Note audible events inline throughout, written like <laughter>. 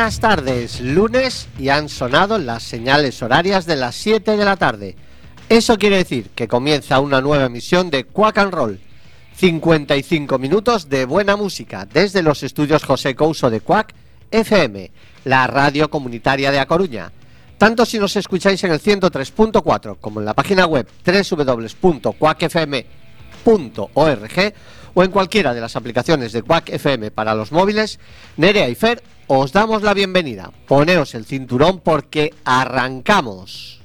Buenas tardes, lunes y han sonado las señales horarias de las 7 de la tarde. Eso quiere decir que comienza una nueva emisión de Quack and Roll. 55 minutos de buena música desde los estudios José Couso de Quack FM, la radio comunitaria de A Coruña. Tanto si nos escucháis en el 103.4 como en la página web www.quackfm.org o en cualquiera de las aplicaciones de Quack FM para los móviles, Nerea y Fer os damos la bienvenida. Poneos el cinturón porque arrancamos.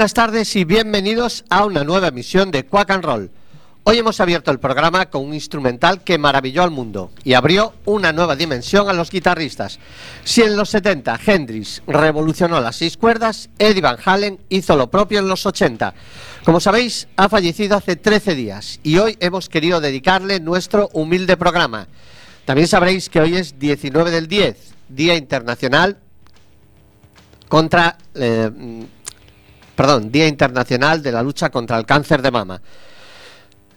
Buenas tardes y bienvenidos a una nueva emisión de Quack and Roll. Hoy hemos abierto el programa con un instrumental que maravilló al mundo y abrió una nueva dimensión a los guitarristas. Si en los 70 Hendrix revolucionó las seis cuerdas, Eddie Van Halen hizo lo propio en los 80. Como sabéis, ha fallecido hace 13 días y hoy hemos querido dedicarle nuestro humilde programa. También sabréis que hoy es 19 del 10, Día Internacional contra... Eh, perdón, Día Internacional de la Lucha contra el Cáncer de Mama.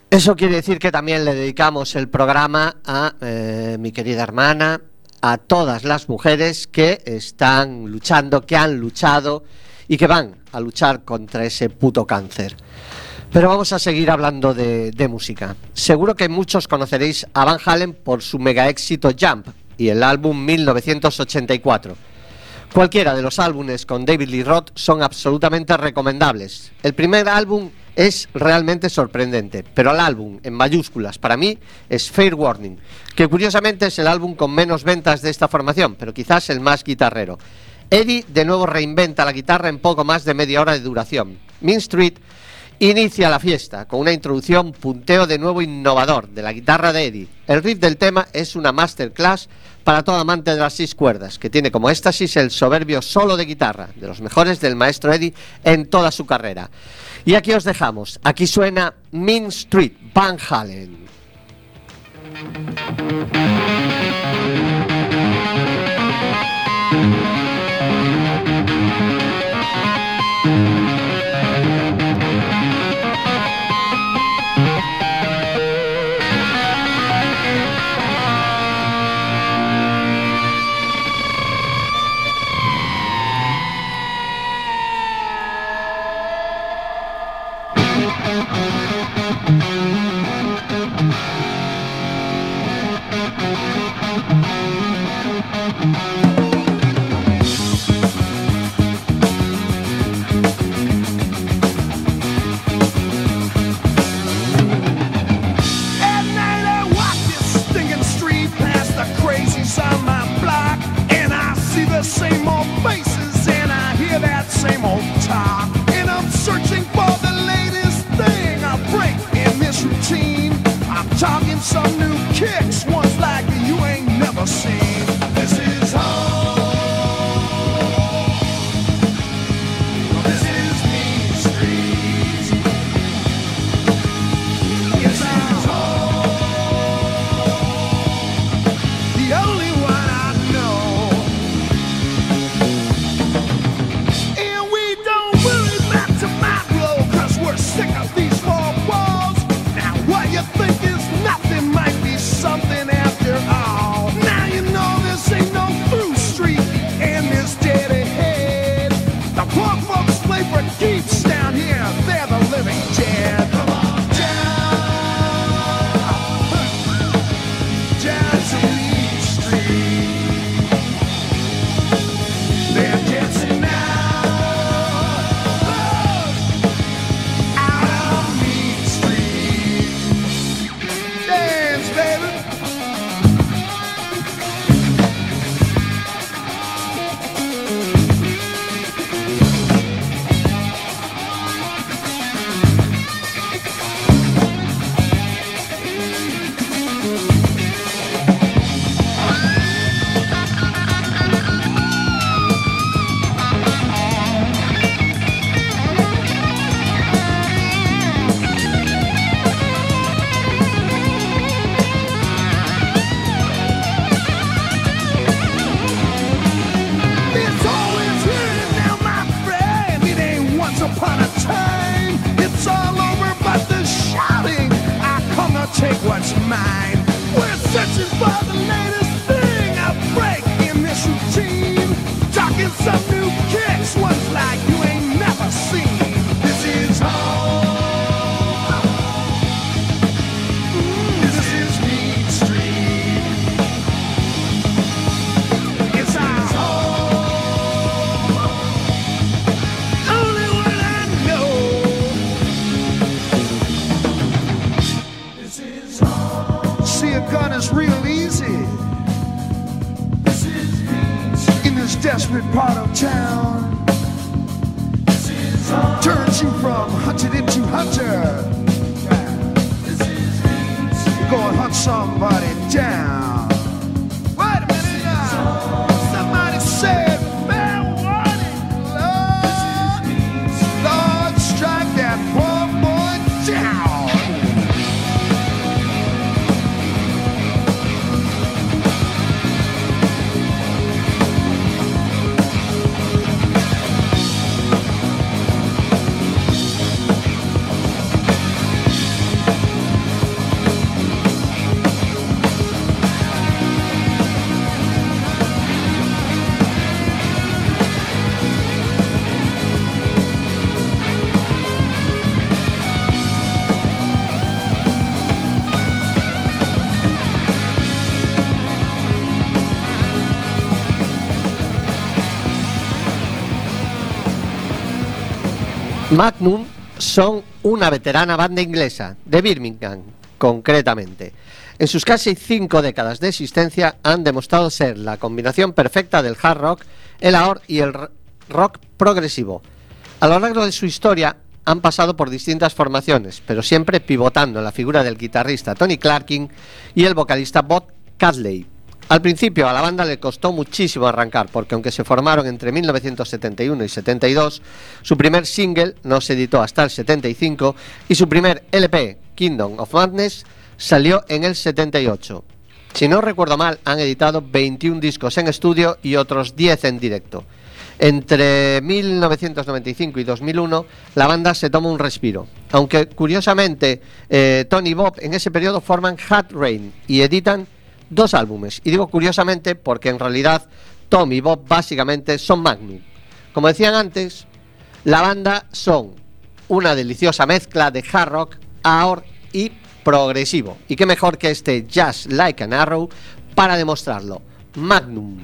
Eso quiere decir que también le dedicamos el programa a eh, mi querida hermana, a todas las mujeres que están luchando, que han luchado y que van a luchar contra ese puto cáncer. Pero vamos a seguir hablando de, de música. Seguro que muchos conoceréis a Van Halen por su mega éxito Jump y el álbum 1984. Cualquiera de los álbumes con David Lee Roth son absolutamente recomendables. El primer álbum es realmente sorprendente, pero el álbum en mayúsculas para mí es Fair Warning, que curiosamente es el álbum con menos ventas de esta formación, pero quizás el más guitarrero. Eddie de nuevo reinventa la guitarra en poco más de media hora de duración. Mean Street inicia la fiesta con una introducción punteo de nuevo innovador de la guitarra de Eddie. El riff del tema es una masterclass para todo amante de las seis cuerdas, que tiene como éxtasis el soberbio solo de guitarra, de los mejores del maestro Eddie en toda su carrera. Y aquí os dejamos, aquí suena Mean Street, Van Halen. Same old talk, and I'm searching for the latest thing I break in this routine. I'm talking some new kicks, ones like you ain't never seen. take what's mine. We're searching for the latest thing, a break in this routine, talking something. part of town turns you from hunted into hunter. You're gonna hunt somebody down. Magnum son una veterana banda inglesa, de Birmingham, concretamente. En sus casi cinco décadas de existencia han demostrado ser la combinación perfecta del hard rock, el AOR y el rock progresivo. A lo largo de su historia han pasado por distintas formaciones, pero siempre pivotando la figura del guitarrista Tony Clarkin y el vocalista Bob Catley. Al principio a la banda le costó muchísimo arrancar, porque aunque se formaron entre 1971 y 72, su primer single no se editó hasta el 75 y su primer LP, Kingdom of Madness, salió en el 78. Si no recuerdo mal, han editado 21 discos en estudio y otros 10 en directo. Entre 1995 y 2001, la banda se toma un respiro. Aunque curiosamente, eh, Tony Bob en ese periodo forman Hat Rain y editan dos álbumes. Y digo curiosamente porque en realidad Tom y Bob básicamente son Magnum. Como decían antes, la banda son una deliciosa mezcla de hard rock, AOR y progresivo. Y qué mejor que este Just Like an Arrow para demostrarlo. Magnum.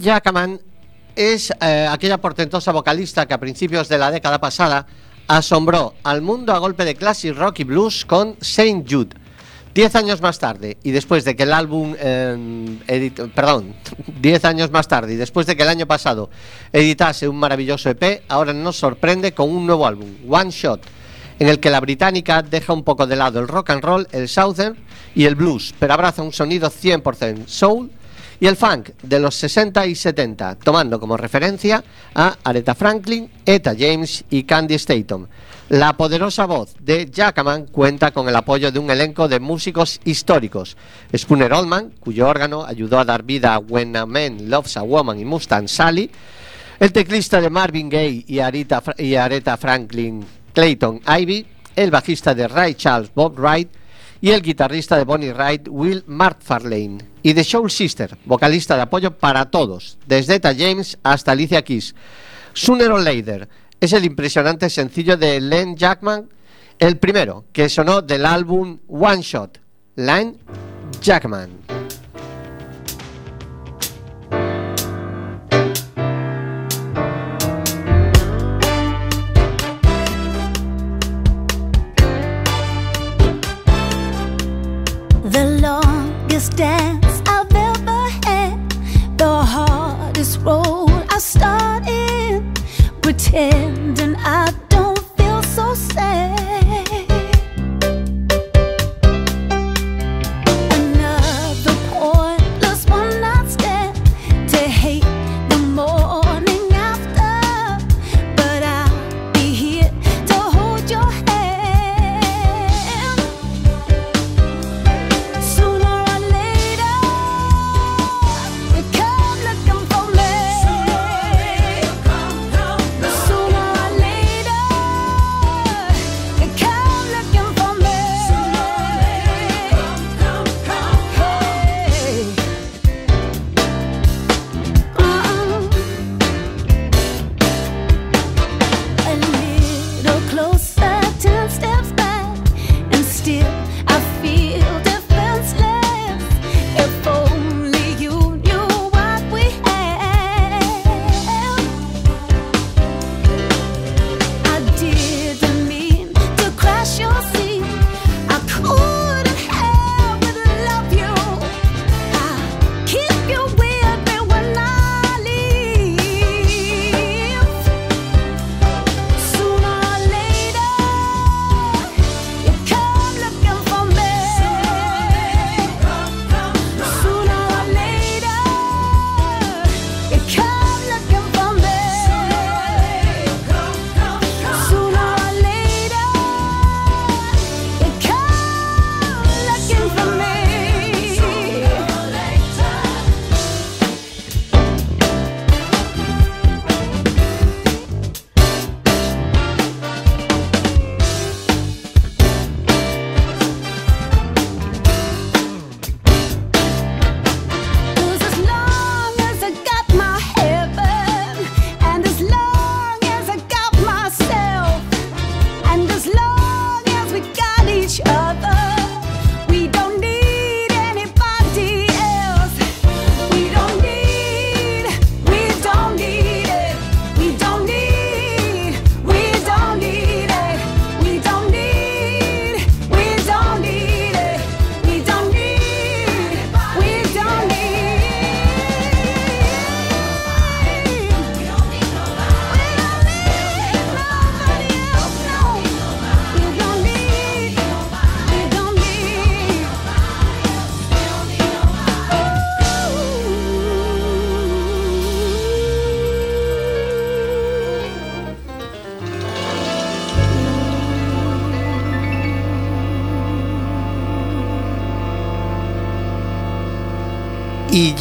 Jackman es eh, aquella portentosa vocalista que a principios de la década pasada asombró al mundo a golpe de classic rock y blues con Saint Jude. Diez años más tarde, y después de que el álbum, eh, perdón, <laughs> diez años más tarde, y después de que el año pasado editase un maravilloso EP, ahora nos sorprende con un nuevo álbum, One Shot, en el que la británica deja un poco de lado el rock and roll, el southern y el blues, pero abraza un sonido 100% soul y el funk de los 60 y 70, tomando como referencia a Aretha Franklin, Etta James y Candy Staton. La poderosa voz de Jackman cuenta con el apoyo de un elenco de músicos históricos. Spooner Oldman, cuyo órgano ayudó a dar vida a When a Man Loves a Woman y Mustang Sally, el teclista de Marvin Gaye y, y Aretha Franklin, Clayton Ivy, el bajista de Ray Charles, Bob Wright, y el guitarrista de Bonnie Wright, Will McFarlane, y de Soul Sister, vocalista de apoyo para todos, desde Etta James hasta Alicia Keys. Sooner or Later es el impresionante sencillo de Len Jackman, el primero que sonó del álbum One Shot, Len Jackman.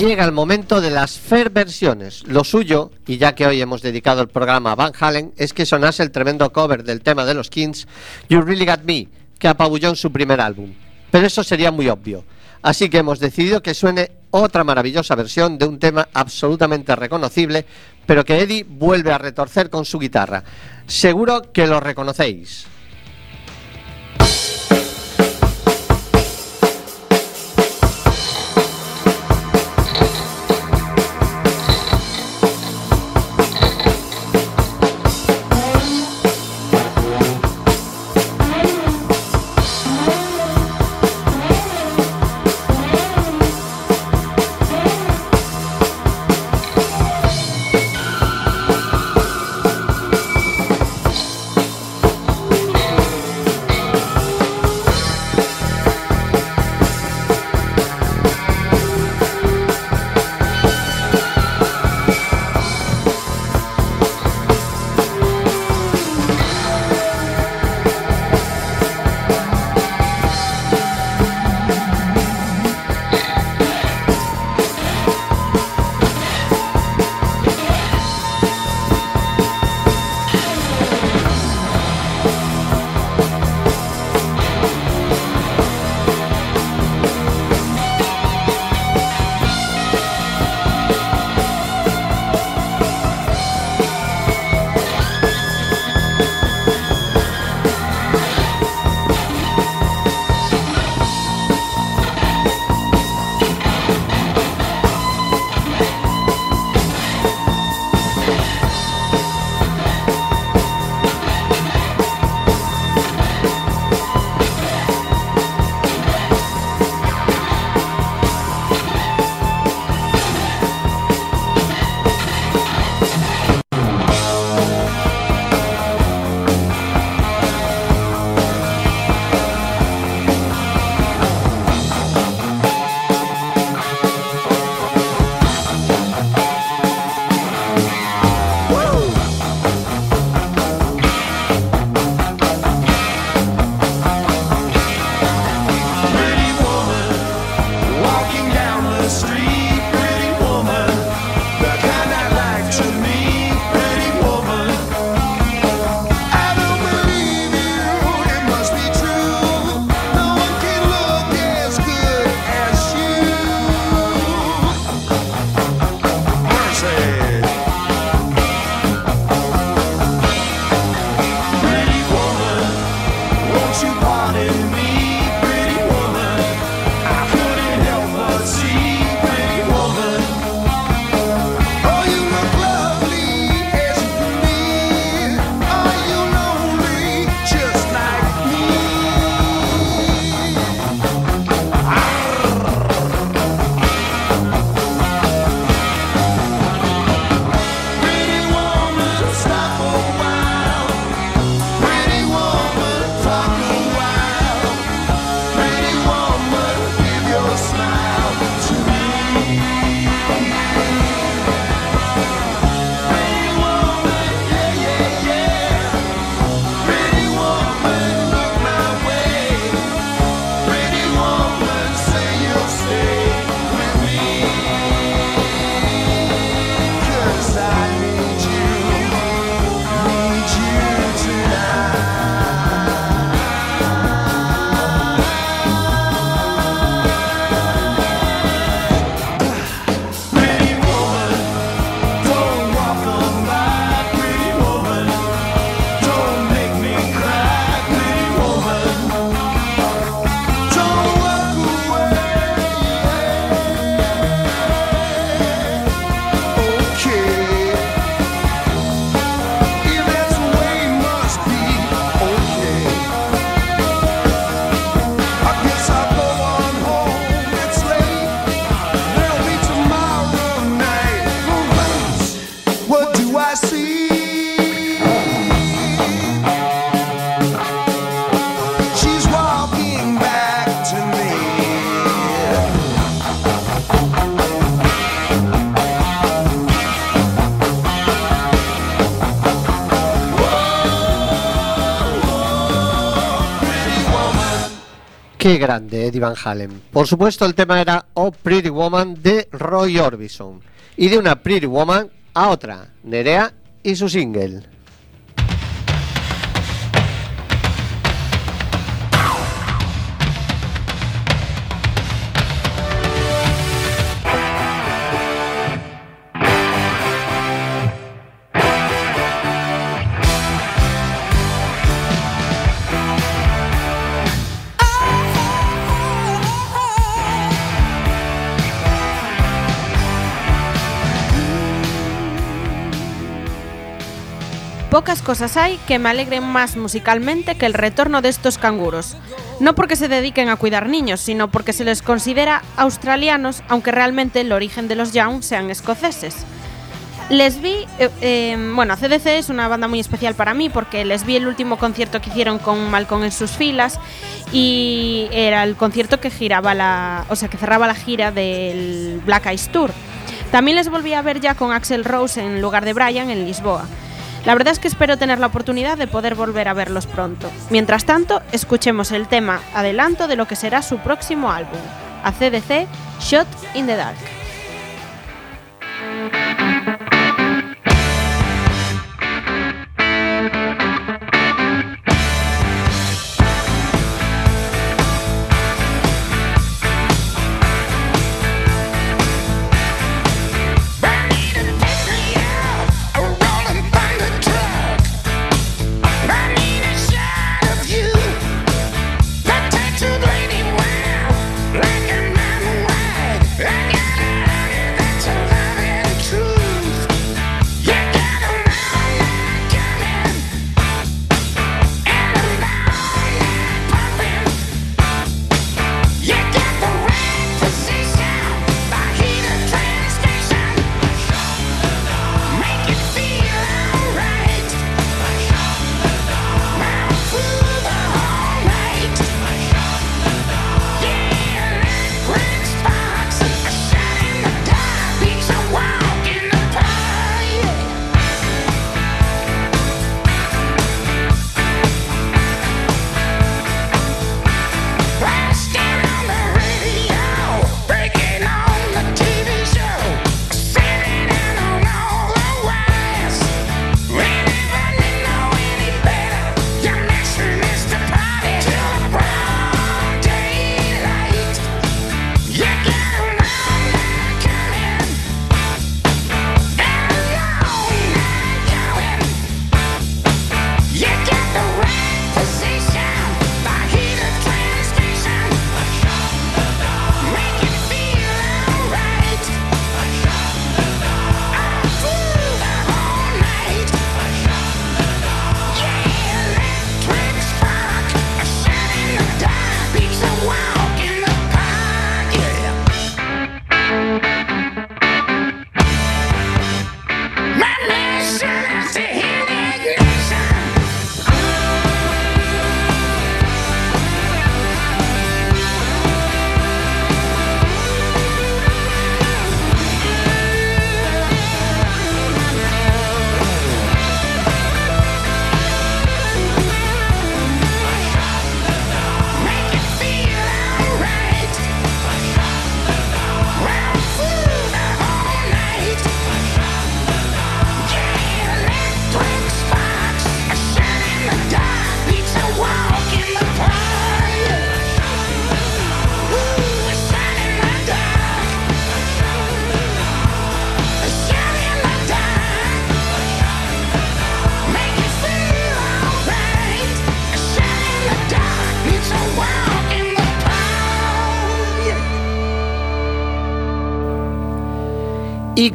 Llega el momento de las fair versiones. Lo suyo, y ya que hoy hemos dedicado el programa a Van Halen, es que sonase el tremendo cover del tema de los Kings, You Really Got Me, que apabulló en su primer álbum. Pero eso sería muy obvio. Así que hemos decidido que suene otra maravillosa versión de un tema absolutamente reconocible, pero que Eddie vuelve a retorcer con su guitarra. Seguro que lo reconocéis. Qué grande Eddie Van Halen. Por supuesto, el tema era Oh Pretty Woman de Roy Orbison. Y de una Pretty Woman a otra, Nerea y su single. Pocas cosas hay que me alegren más musicalmente que el retorno de estos canguros. No porque se dediquen a cuidar niños, sino porque se les considera australianos, aunque realmente el origen de los Young sean escoceses. Les vi, eh, eh, bueno, CDC es una banda muy especial para mí porque les vi el último concierto que hicieron con Malcolm en sus filas y era el concierto que giraba o sea, que cerraba la gira del Black Eyes Tour. También les volví a ver ya con Axel Rose en lugar de Brian en Lisboa. La verdad es que espero tener la oportunidad de poder volver a verlos pronto. Mientras tanto, escuchemos el tema adelanto de lo que será su próximo álbum, ACDC Shot in the Dark.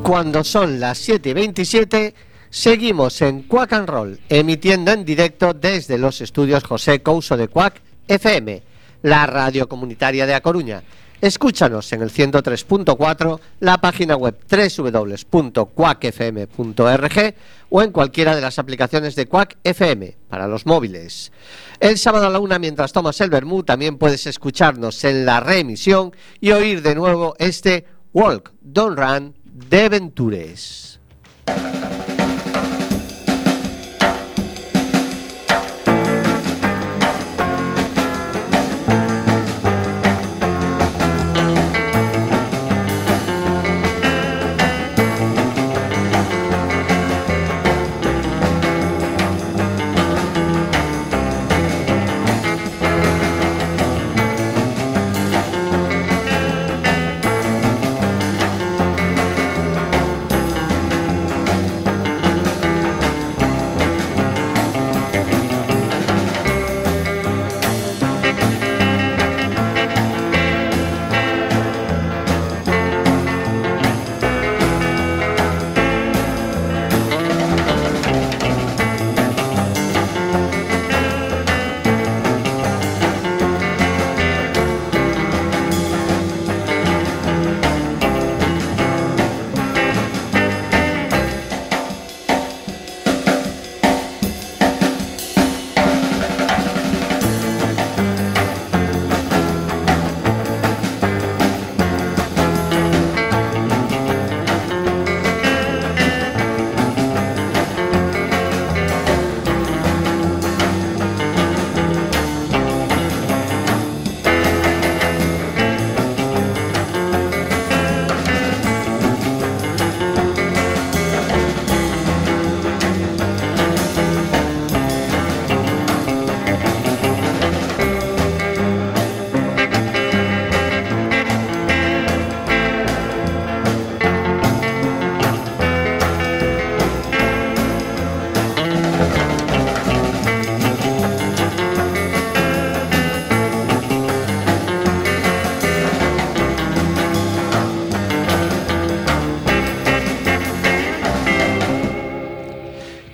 Cuando son las 7 y 27, seguimos en Quack and Roll, emitiendo en directo desde los estudios José Couso de Quack FM, la radio comunitaria de A Coruña. Escúchanos en el 103.4, la página web www.quackfm.org o en cualquiera de las aplicaciones de Quack FM para los móviles. El sábado a la una, mientras tomas el vermú, también puedes escucharnos en la reemisión y oír de nuevo este Walk, Don't Run de Ventures.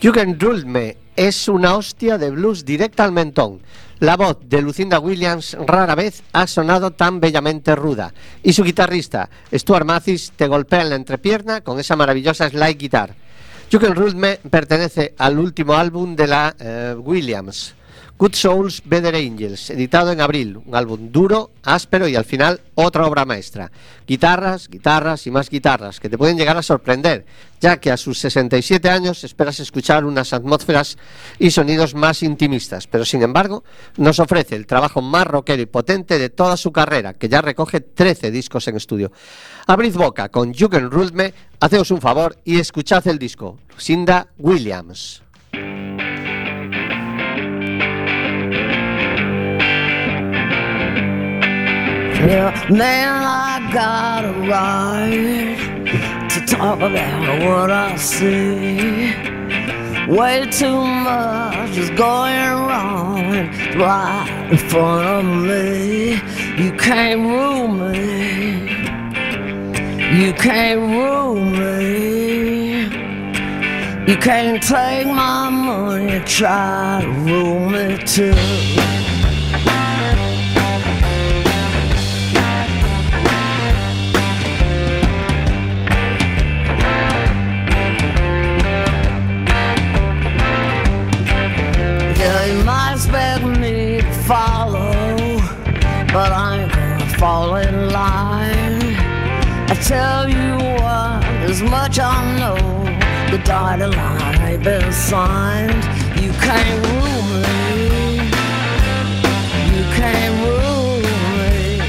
You Can Rule Me es una hostia de blues directa al mentón. La voz de Lucinda Williams rara vez ha sonado tan bellamente ruda. Y su guitarrista, Stuart Mathis, te golpea en la entrepierna con esa maravillosa slide guitar. You Can Rule Me pertenece al último álbum de la eh, Williams, Good Souls, Better Angels, editado en abril. Un álbum duro, áspero y al final otra obra maestra. Guitarras, guitarras y más guitarras que te pueden llegar a sorprender, ya que a sus 67 años esperas escuchar unas atmósferas y sonidos más intimistas, pero sin embargo nos ofrece el trabajo más rockero y potente de toda su carrera, que ya recoge 13 discos en estudio. Abrid boca con You Can Rule Me, haceos un favor y escuchad el disco. Lucinda Williams. Yeah, man, I got a right to talk about what I see. Way too much is going wrong right in front of me. You can't rule me. You can't rule me. You can't take my money, try to rule me too. Expect me to follow, but I ain't gonna fall in line. I tell you what, as much I know, the dotted line ain't been signed. You can't rule me. You can't rule me.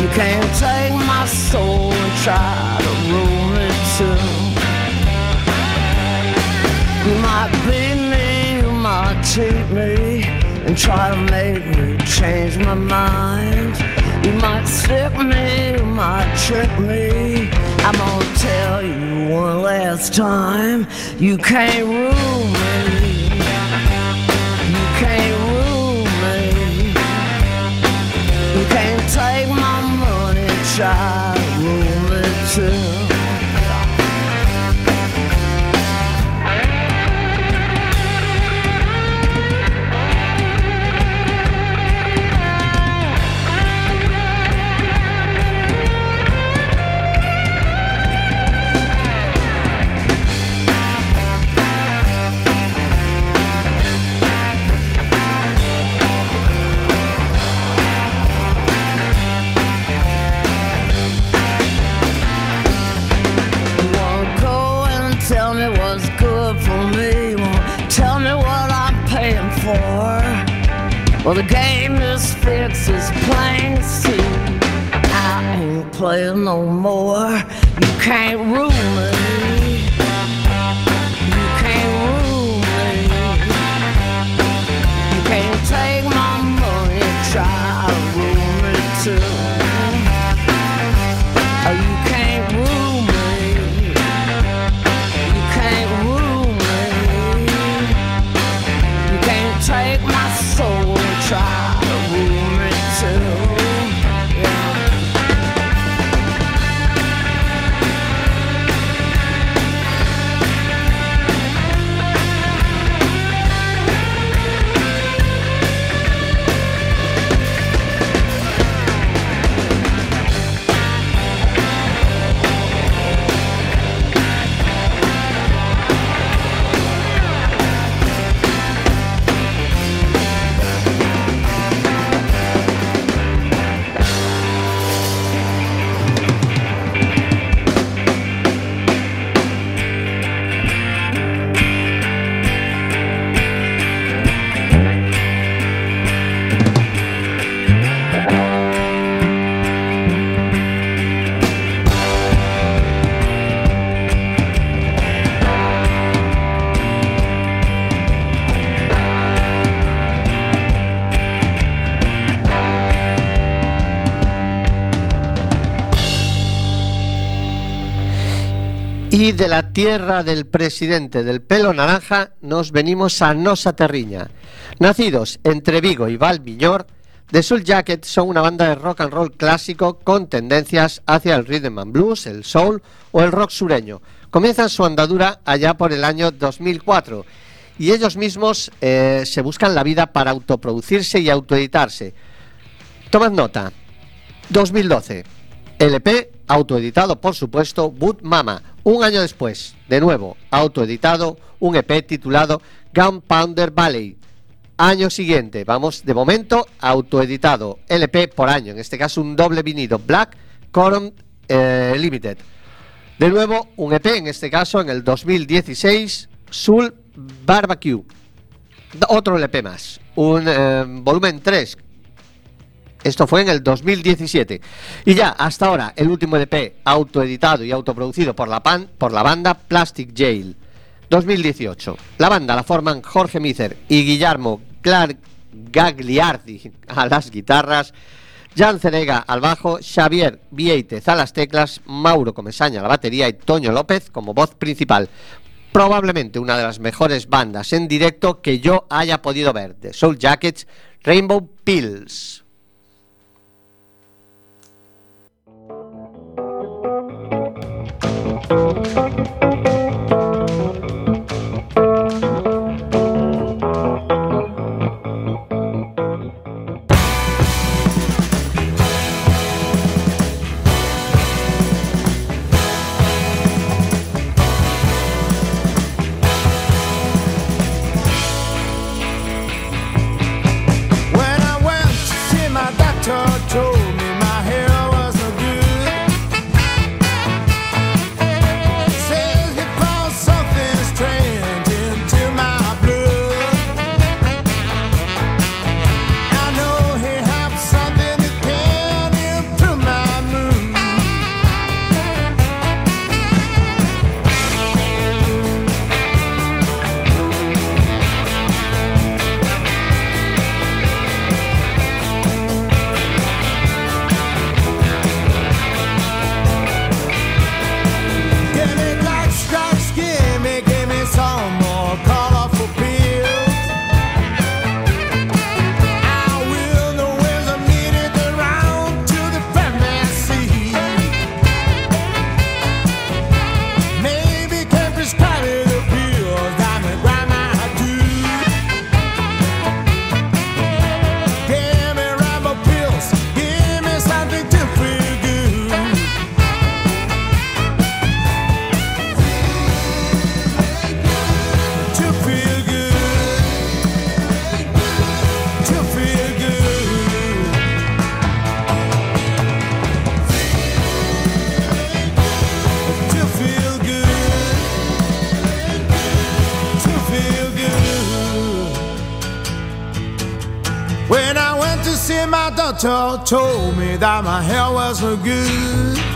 You can't take my soul and try to rule me too. You might might cheat me, and try to make me change my mind. You might stick me, you might trick me. I'm gonna tell you one last time, you can't rule me. You can't rule me. You can't take my money, to rule me too. Y de la tierra del presidente del pelo naranja nos venimos a Nosa Terriña. Nacidos entre Vigo y Valmiñor, The Soul Jacket son una banda de rock and roll clásico con tendencias hacia el rhythm and blues, el soul o el rock sureño. Comienzan su andadura allá por el año 2004 y ellos mismos eh, se buscan la vida para autoproducirse y autoeditarse. Tomad nota. 2012. LP autoeditado, por supuesto, Boot Mama. Un año después, de nuevo, autoeditado, un EP titulado Gunpowder Valley. Año siguiente, vamos, de momento, autoeditado, LP por año, en este caso un doble vinilo, Black Corum eh, Limited. De nuevo, un EP, en este caso, en el 2016, Soul Barbecue. Otro LP más, un eh, volumen 3, esto fue en el 2017. Y ya, hasta ahora, el último LP autoeditado y autoproducido por la, banda Plastic Jail. 2018. La banda la forman Jorge Mizer y Guillermo Clark Gagliardi <laughs> a las guitarras, Jan Cenega al bajo, Xavier Vieitez a las teclas, Mauro Comesaña a la batería y Toño López como voz principal. Probablemente una de las mejores bandas en directo que yo haya podido ver, de Soul Jackets, Rainbow Pills. When I went to see my doctor, told me that my hair was no good.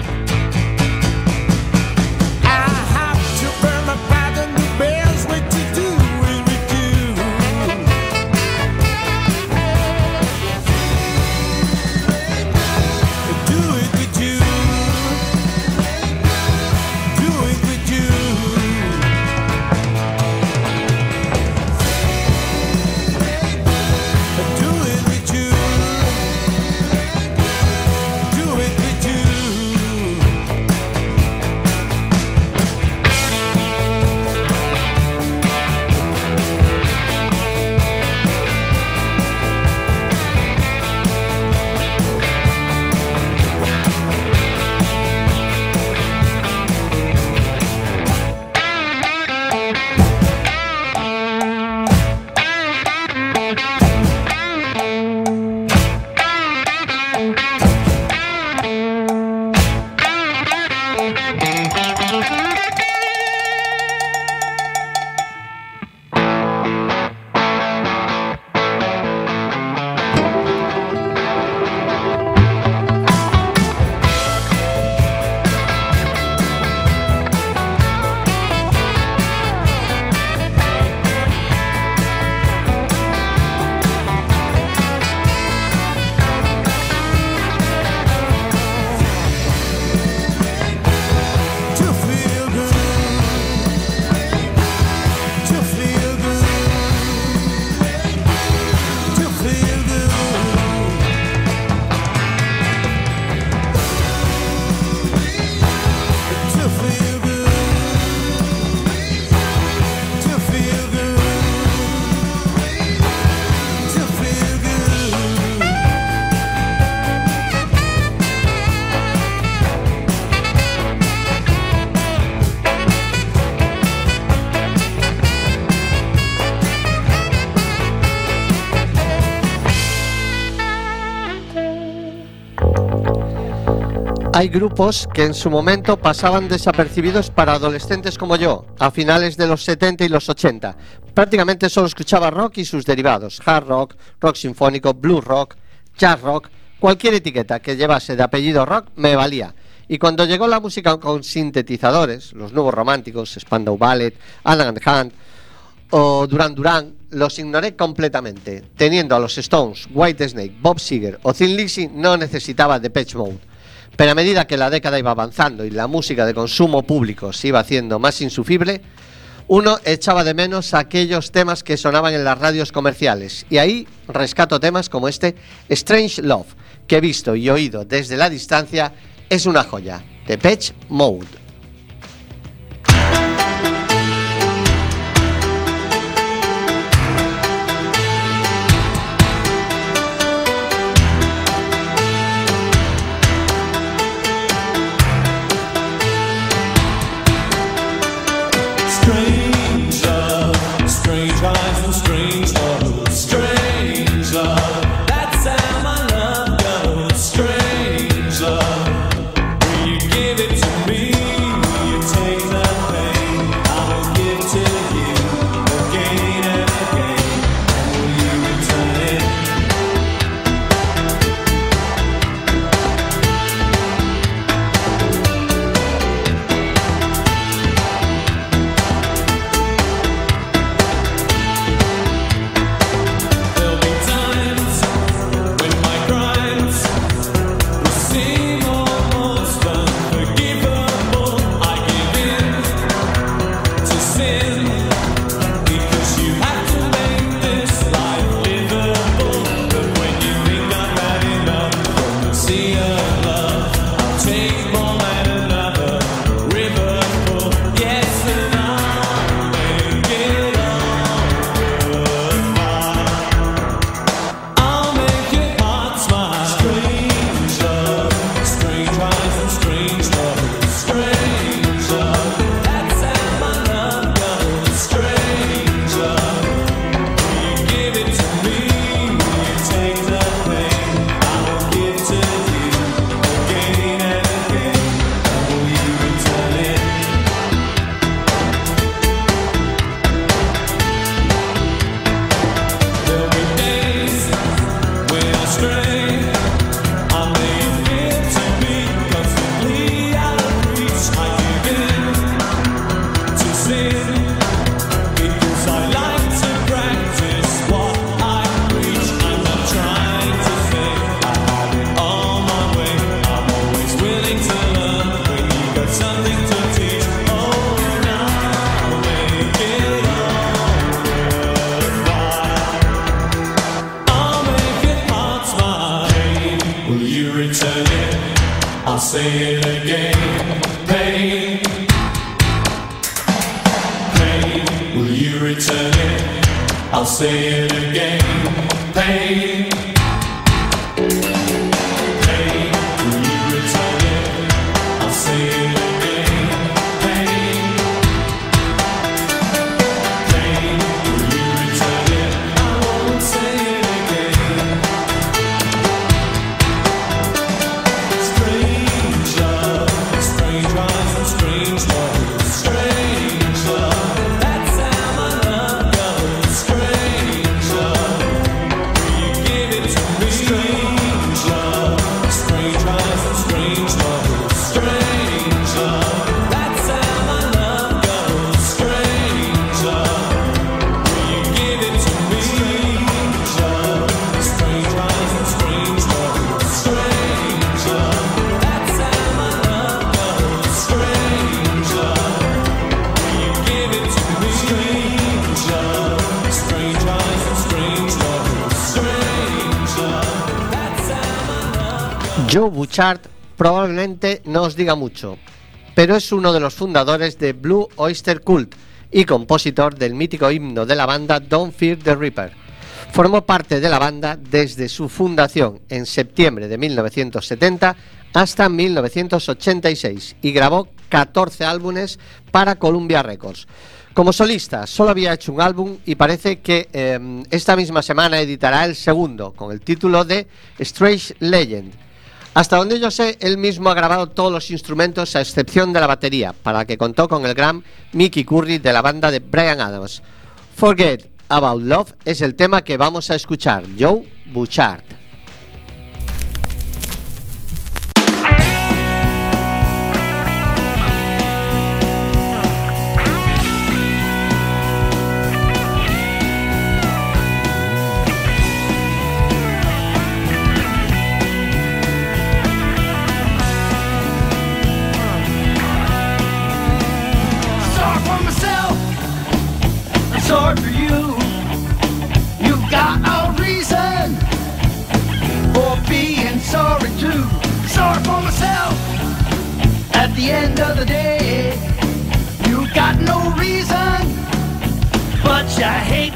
Hay grupos que en su momento pasaban desapercibidos para adolescentes como yo, a finales de los 70 y los 80. Prácticamente solo escuchaba rock y sus derivados, hard rock, rock sinfónico, blues rock, jazz rock, cualquier etiqueta que llevase de apellido rock me valía. Y cuando llegó la música con sintetizadores, los nuevos románticos, Spandau Ballet, Alan Hunt o Duran Duran, los ignoré completamente. Teniendo a los Stones, White Snake, Bob Seger o Thin Lizzy, no necesitaba Depeche Mode. Pero a medida que la década iba avanzando y la música de consumo público se iba haciendo más insufrible, uno echaba de menos aquellos temas que sonaban en las radios comerciales. Y ahí rescato temas como este Strange Love, que visto y oído desde la distancia es una joya. Depeche Mode. No os diga mucho, pero es uno de los fundadores de Blue Oyster Cult y compositor del mítico himno de la banda Don't Fear the Reaper. Formó parte de la banda desde su fundación en septiembre de 1970 hasta 1986 y grabó 14 álbumes para Columbia Records. Como solista solo había hecho un álbum y parece que eh, esta misma semana editará el segundo con el título de Strange Legend. Hasta donde yo sé, él mismo ha grabado todos los instrumentos a excepción de la batería, para que contó con el gran Mickey Curry de la banda de Brian Adams. Forget About Love es el tema que vamos a escuchar, Joe Bouchard. The end of the day, you got no reason, but you hate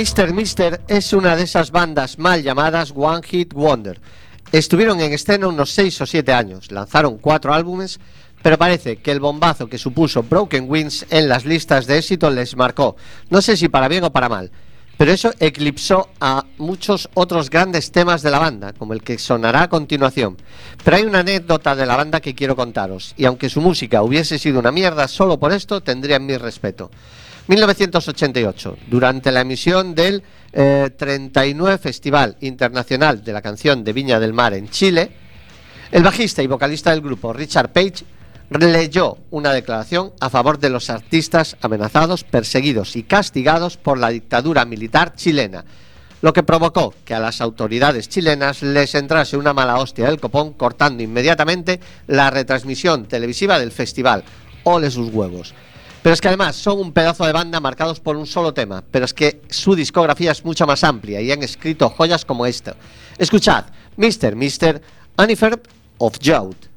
Mr. Mister es una de esas bandas mal llamadas One Hit Wonder. Estuvieron en escena unos 6 o 7 años, lanzaron 4 álbumes, pero parece que el bombazo que supuso Broken Wings en las listas de éxito les marcó, no sé si para bien o para mal, pero eso eclipsó a muchos otros grandes temas de la banda, como el que sonará a continuación. Pero hay una anécdota de la banda que quiero contaros, y aunque su música hubiese sido una mierda solo por esto, tendrían mi respeto. 1988, durante la emisión del eh, 39 Festival Internacional de la Canción de Viña del Mar en Chile, el bajista y vocalista del grupo, Richard Page, leyó una declaración a favor de los artistas amenazados, perseguidos y castigados por la dictadura militar chilena, lo que provocó que a las autoridades chilenas les entrase una mala hostia del copón, cortando inmediatamente la retransmisión televisiva del festival. Ole sus huevos. Pero es que además son un pedazo de banda marcados por un solo tema, pero es que su discografía es mucho más amplia y han escrito joyas como esta. Escuchad, Mr. Mr. Anifer of Joud.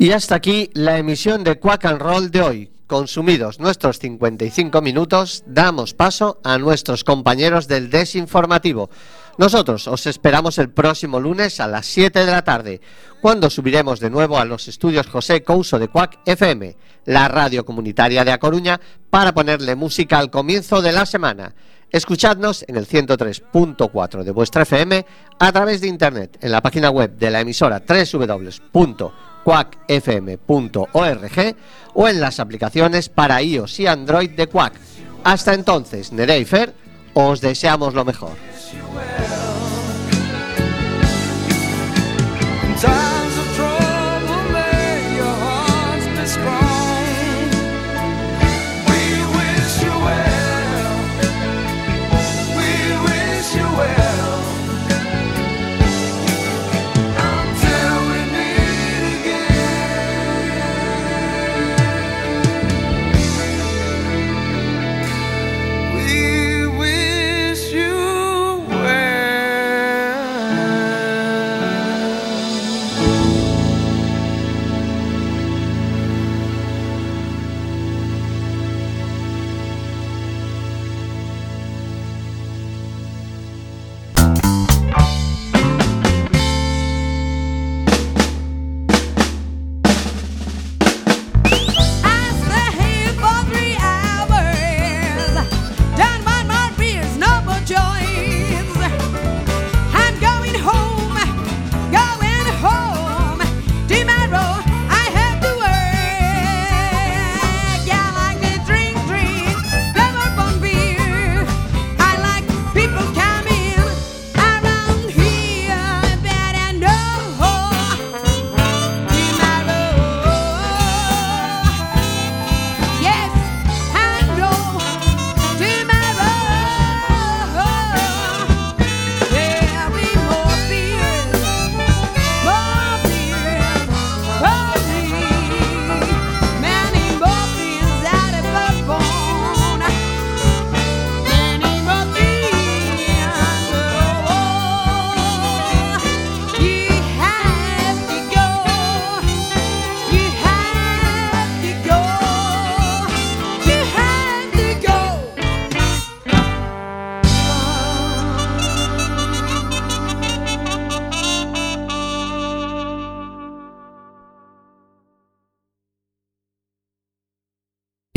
Y hasta aquí la emisión de Quack and Roll de hoy. Consumidos nuestros 55 minutos, damos paso a nuestros compañeros del desinformativo. Nosotros os esperamos el próximo lunes a las 7 de la tarde, cuando subiremos de nuevo a los estudios José Couso de Quack FM, la radio comunitaria de A Coruña, para ponerle música al comienzo de la semana. Escuchadnos en el 103.4 de vuestra FM a través de internet en la página web de la emisora www.quackfm.org o en las aplicaciones para iOS y Android de Quack. Hasta entonces, Nerea y Fer, os deseamos lo mejor.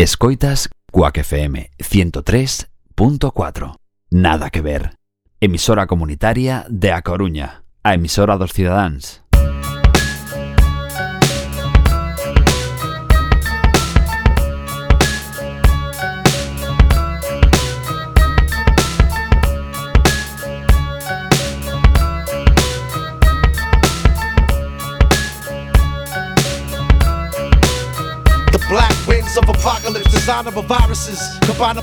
Escoitas Cuac FM 103.4. Nada que ver. Emisora comunitaria de A Coruña. A emisora dos cidadáns. Of apocalypse, design of viruses, combine